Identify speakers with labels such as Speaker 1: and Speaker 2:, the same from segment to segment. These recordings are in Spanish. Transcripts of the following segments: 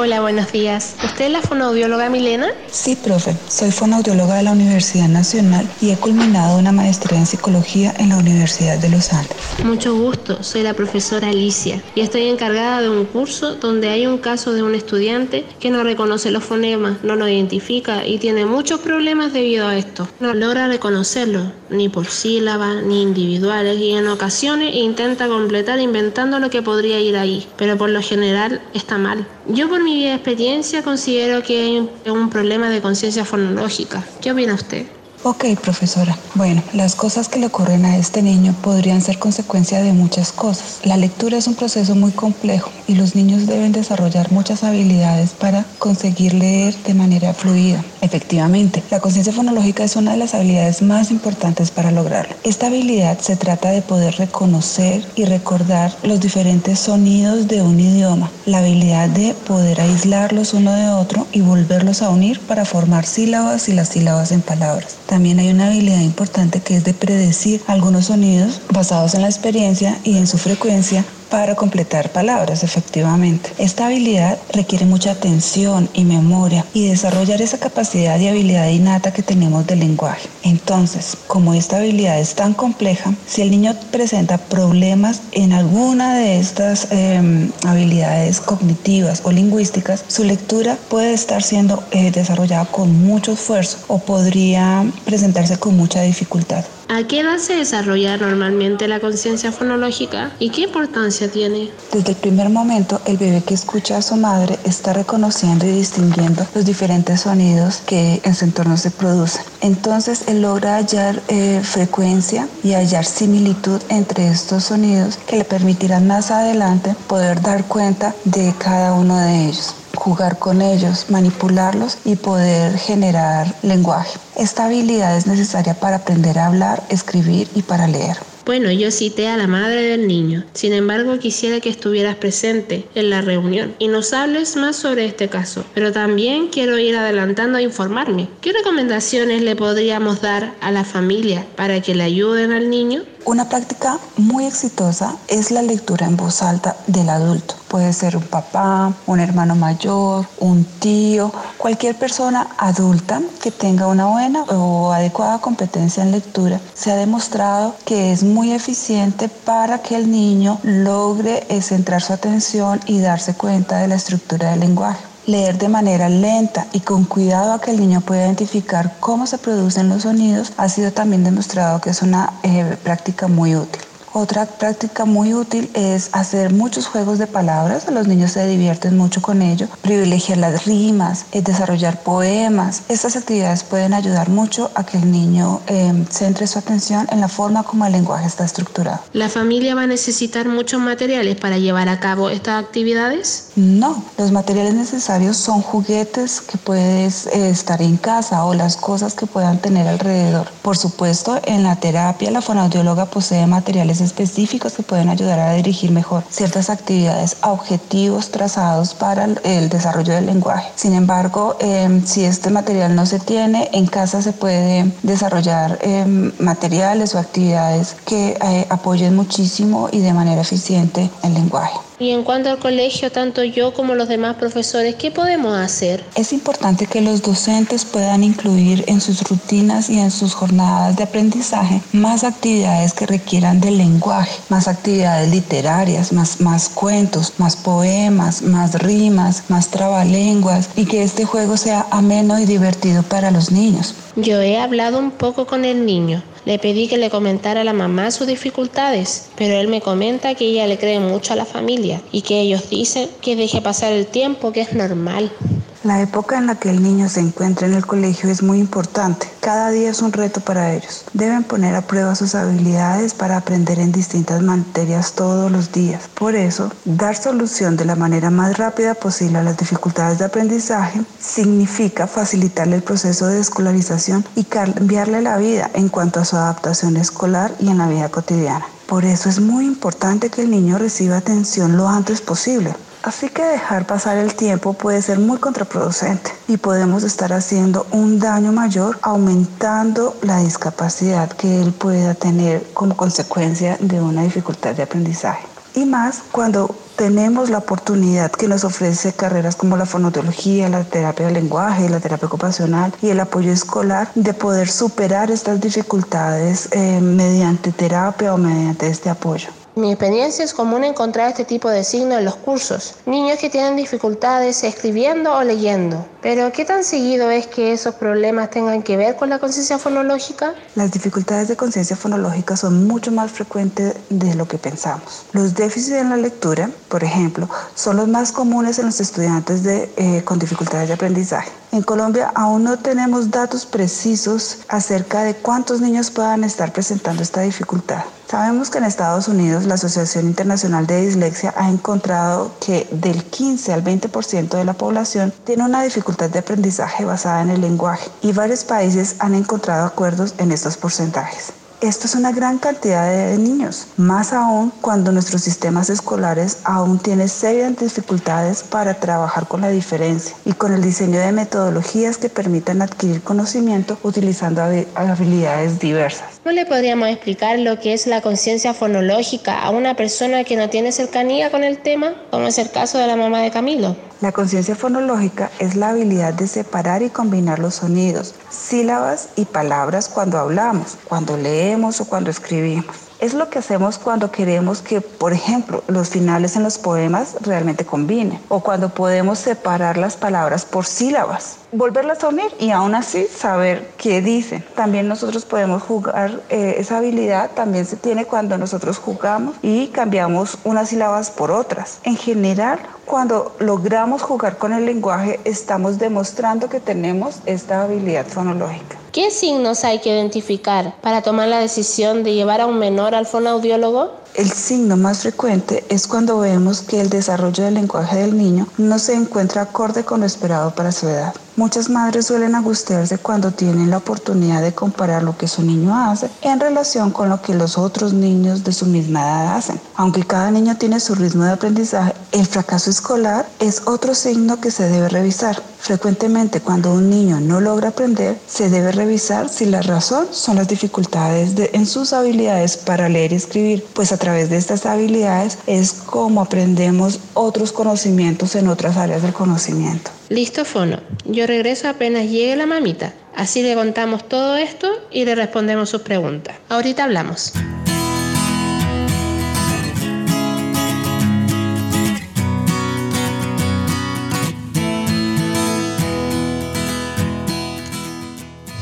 Speaker 1: Hola, buenos días. ¿Usted es la fonoaudióloga Milena?
Speaker 2: Sí, profe. Soy fonoaudióloga de la Universidad Nacional y he culminado una maestría en psicología en la Universidad de los Andes.
Speaker 1: Mucho gusto. Soy la profesora Alicia y estoy encargada de un curso donde hay un caso de un estudiante que no reconoce los fonemas, no lo identifica y tiene muchos problemas debido a esto. No logra reconocerlo, ni por sílabas, ni individuales y en ocasiones intenta completar inventando lo que podría ir ahí, pero por lo general está mal. Yo por mi experiencia considero que hay un problema de conciencia fonológica. ¿Qué opina usted?
Speaker 2: Ok, profesora. Bueno, las cosas que le ocurren a este niño podrían ser consecuencia de muchas cosas. La lectura es un proceso muy complejo y los niños deben desarrollar muchas habilidades para conseguir leer de manera fluida. Efectivamente, la conciencia fonológica es una de las habilidades más importantes para lograrlo. Esta habilidad se trata de poder reconocer y recordar los diferentes sonidos de un idioma, la habilidad de poder aislarlos uno de otro y volverlos a unir para formar sílabas y las sílabas en palabras. También hay una habilidad importante que es de predecir algunos sonidos basados en la experiencia y en su frecuencia para completar palabras, efectivamente. Esta habilidad requiere mucha atención y memoria y desarrollar esa capacidad y habilidad innata que tenemos del lenguaje. Entonces, como esta habilidad es tan compleja, si el niño presenta problemas en alguna de estas em, habilidades cognitivas o lingüísticas, su lectura puede estar siendo eh, desarrollada con mucho esfuerzo o podría presentarse con mucha dificultad.
Speaker 1: ¿A qué edad se desarrolla normalmente la conciencia fonológica y qué importancia tiene?
Speaker 2: Desde el primer momento, el bebé que escucha a su madre está reconociendo y distinguiendo los diferentes sonidos que en su entorno se producen. Entonces, él logra hallar eh, frecuencia y hallar similitud entre estos sonidos que le permitirán más adelante poder dar cuenta de cada uno de ellos jugar con ellos, manipularlos y poder generar lenguaje. Esta habilidad es necesaria para aprender a hablar, escribir y para leer.
Speaker 1: Bueno, yo cité a la madre del niño. Sin embargo, quisiera que estuvieras presente en la reunión y nos hables más sobre este caso. Pero también quiero ir adelantando a informarme. ¿Qué recomendaciones le podríamos dar a la familia para que le ayuden al niño?
Speaker 2: Una práctica muy exitosa es la lectura en voz alta del adulto. Puede ser un papá, un hermano mayor, un tío, cualquier persona adulta que tenga una buena o adecuada competencia en lectura. Se ha demostrado que es muy eficiente para que el niño logre centrar su atención y darse cuenta de la estructura del lenguaje leer de manera lenta y con cuidado a que el niño pueda identificar cómo se producen los sonidos ha sido también demostrado que es una eh, práctica muy útil. Otra práctica muy útil es hacer muchos juegos de palabras. Los niños se divierten mucho con ello. Privilegiar las rimas, es desarrollar poemas. Estas actividades pueden ayudar mucho a que el niño em, centre su atención en la forma como el lenguaje está estructurado.
Speaker 1: ¿La familia va a necesitar muchos materiales para llevar a cabo estas actividades?
Speaker 2: No, los materiales necesarios son juguetes que puedes eh, estar en casa o las cosas que puedan tener alrededor. Por supuesto, en la terapia la fonoaudióloga posee materiales específicos que pueden ayudar a dirigir mejor ciertas actividades a objetivos trazados para el desarrollo del lenguaje. Sin embargo, em, si este material no se tiene, en casa se puede desarrollar em, materiales o actividades que eh, apoyen muchísimo y de manera eficiente el lenguaje.
Speaker 1: Y en cuanto al colegio, tanto yo como los demás profesores, ¿qué podemos hacer?
Speaker 2: Es importante que los docentes puedan incluir en sus rutinas y en sus jornadas de aprendizaje más actividades que requieran del lenguaje, más actividades literarias, más, más cuentos, más poemas, más rimas, más trabalenguas y que este juego sea ameno y divertido para los niños.
Speaker 1: Yo he hablado un poco con el niño. Le pedí que le comentara a la mamá sus dificultades, pero él me comenta que ella le cree mucho a la familia y que ellos dicen que deje pasar el tiempo, que es normal.
Speaker 2: La época en la que el niño se encuentra en el colegio es muy importante. Cada día es un reto para ellos. Deben poner a prueba sus habilidades para aprender en distintas materias todos los días. Por eso, dar solución de la manera más rápida posible a las dificultades de aprendizaje significa facilitarle el proceso de escolarización y cambiarle la vida en cuanto a su adaptación escolar y en la vida cotidiana. Por eso es muy importante que el niño reciba atención lo antes posible. Así que dejar pasar el tiempo puede ser muy contraproducente y podemos estar haciendo un daño mayor aumentando la discapacidad que él pueda tener como consecuencia de una dificultad de aprendizaje. Y más cuando tenemos la oportunidad que nos ofrece carreras como la fonotología, la terapia del lenguaje, la terapia ocupacional y el apoyo escolar de poder superar estas dificultades eh, mediante terapia o mediante este apoyo.
Speaker 1: Mi experiencia es común encontrar este tipo de signos en los cursos. Niños que tienen dificultades escribiendo o leyendo. Pero ¿qué tan seguido es que esos problemas tengan que ver con la conciencia fonológica?
Speaker 2: Las dificultades de conciencia fonológica son mucho más frecuentes de lo que pensamos. Los déficits en la lectura, por ejemplo, son los más comunes en los estudiantes eh, con dificultades de aprendizaje. En Colombia aún no tenemos datos precisos acerca de cuántos niños puedan estar presentando esta dificultad. Sabemos que en Estados Unidos la Asociación Internacional de Dislexia ha encontrado que del 15 al 20% de la población tiene una dificultad de aprendizaje basada en el lenguaje y varios países han encontrado acuerdos en estos porcentajes. Esto es una gran cantidad de niños, más aún cuando nuestros sistemas escolares aún tienen serias dificultades para trabajar con la diferencia y con el diseño de metodologías que permitan adquirir conocimiento utilizando habilidades diversas.
Speaker 1: ¿No le podríamos explicar lo que es la conciencia fonológica a una persona que no tiene cercanía con el tema, como es el caso de la mamá de Camilo?
Speaker 2: La conciencia fonológica es la habilidad de separar y combinar los sonidos, sílabas y palabras cuando hablamos, cuando leemos o cuando escribimos. Es lo que hacemos cuando queremos que, por ejemplo, los finales en los poemas realmente combinen o cuando podemos separar las palabras por sílabas, volverlas a unir y aún así saber qué dicen. También nosotros podemos jugar, eh, esa habilidad también se tiene cuando nosotros jugamos y cambiamos unas sílabas por otras. En general, cuando logramos jugar con el lenguaje, estamos demostrando que tenemos esta habilidad fonológica.
Speaker 1: ¿Qué signos hay que identificar para tomar la decisión de llevar a un menor al fonaudiólogo?
Speaker 2: El signo más frecuente es cuando vemos que el desarrollo del lenguaje del niño no se encuentra acorde con lo esperado para su edad. Muchas madres suelen angustiarse cuando tienen la oportunidad de comparar lo que su niño hace en relación con lo que los otros niños de su misma edad hacen. Aunque cada niño tiene su ritmo de aprendizaje, el fracaso escolar es otro signo que se debe revisar. Frecuentemente cuando un niño no logra aprender, se debe revisar si la razón son las dificultades en sus habilidades para leer y escribir, pues a través de estas habilidades es como aprendemos otros conocimientos en otras áreas del conocimiento.
Speaker 1: Listo, Fono. Yo regreso apenas llegue la mamita. Así le contamos todo esto y le respondemos sus preguntas. Ahorita hablamos.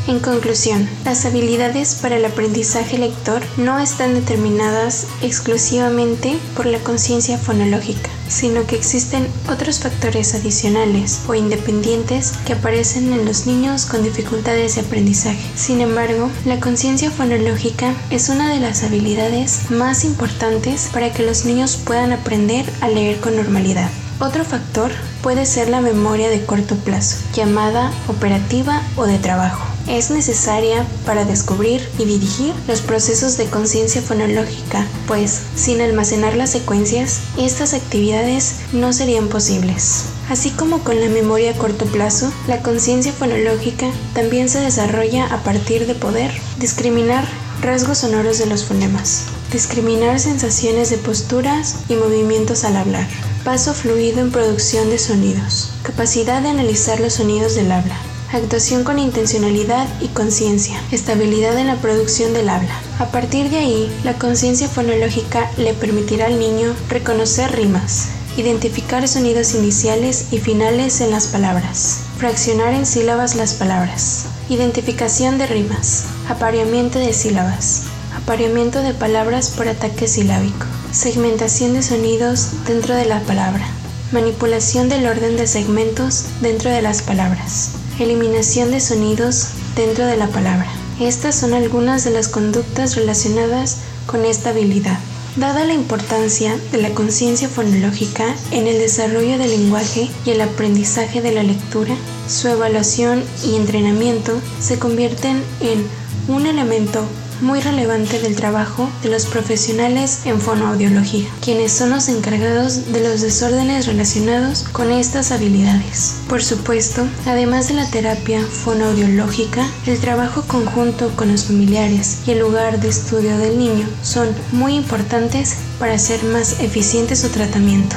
Speaker 3: En conclusión, las habilidades para el aprendizaje lector no están determinadas exclusivamente por la conciencia fonológica, sino que existen otros factores adicionales o independientes que aparecen en los niños con dificultades de aprendizaje. Sin embargo, la conciencia fonológica es una de las habilidades más importantes para que los niños puedan aprender a leer con normalidad. Otro factor puede ser la memoria de corto plazo, llamada operativa o de trabajo es necesaria para descubrir y dirigir los procesos de conciencia fonológica, pues sin almacenar las secuencias, estas actividades no serían posibles. Así como con la memoria a corto plazo, la conciencia fonológica también se desarrolla a partir de poder discriminar rasgos sonoros de los fonemas, discriminar sensaciones de posturas y movimientos al hablar, paso fluido en producción de sonidos, capacidad de analizar los sonidos del habla, actuación con intencionalidad y conciencia, estabilidad en la producción del habla. A partir de ahí, la conciencia fonológica le permitirá al niño reconocer rimas, identificar sonidos iniciales y finales en las palabras, Fraccionar en sílabas las palabras. Identificación de rimas. Apareamiento de sílabas. Apareamiento de palabras por ataque silábico. Segmentación de sonidos dentro de la palabra. Manipulación del orden de segmentos dentro de las palabras. Eliminación de sonidos dentro de la palabra. Estas son algunas de las conductas relacionadas con esta habilidad. Dada la importancia de la conciencia fonológica en el desarrollo del lenguaje y el aprendizaje de la lectura, su evaluación y entrenamiento se convierten en un elemento muy relevante del trabajo de los profesionales en fonoaudiología, quienes son los encargados de los desórdenes relacionados con estas habilidades. Por supuesto, además de la terapia fonoaudiológica, el trabajo conjunto con los familiares y el lugar de estudio del niño son muy importantes para hacer más eficiente su tratamiento.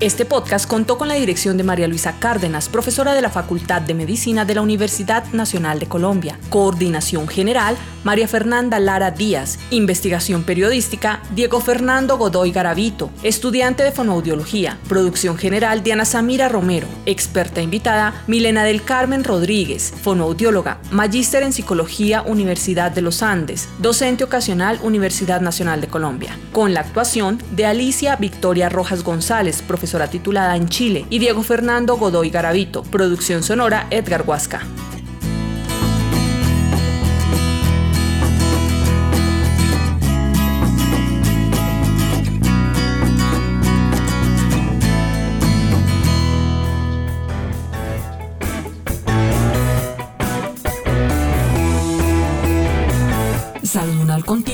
Speaker 4: Este podcast contó con la dirección de María Luisa Cárdenas, profesora de la Facultad de Medicina de la Universidad Nacional de Colombia. Coordinación General, María Fernanda Lara Díaz. Investigación Periodística, Diego Fernando Godoy Garavito, estudiante de fonoaudiología. Producción General, Diana Samira Romero. Experta invitada, Milena del Carmen Rodríguez, fonoaudióloga, magíster en Psicología, Universidad de los Andes, docente ocasional, Universidad Nacional de Colombia. Con la actuación de Alicia Victoria Rojas González, profesora titulada en Chile, y Diego Fernando Godoy Garavito, producción sonora Edgar Huasca.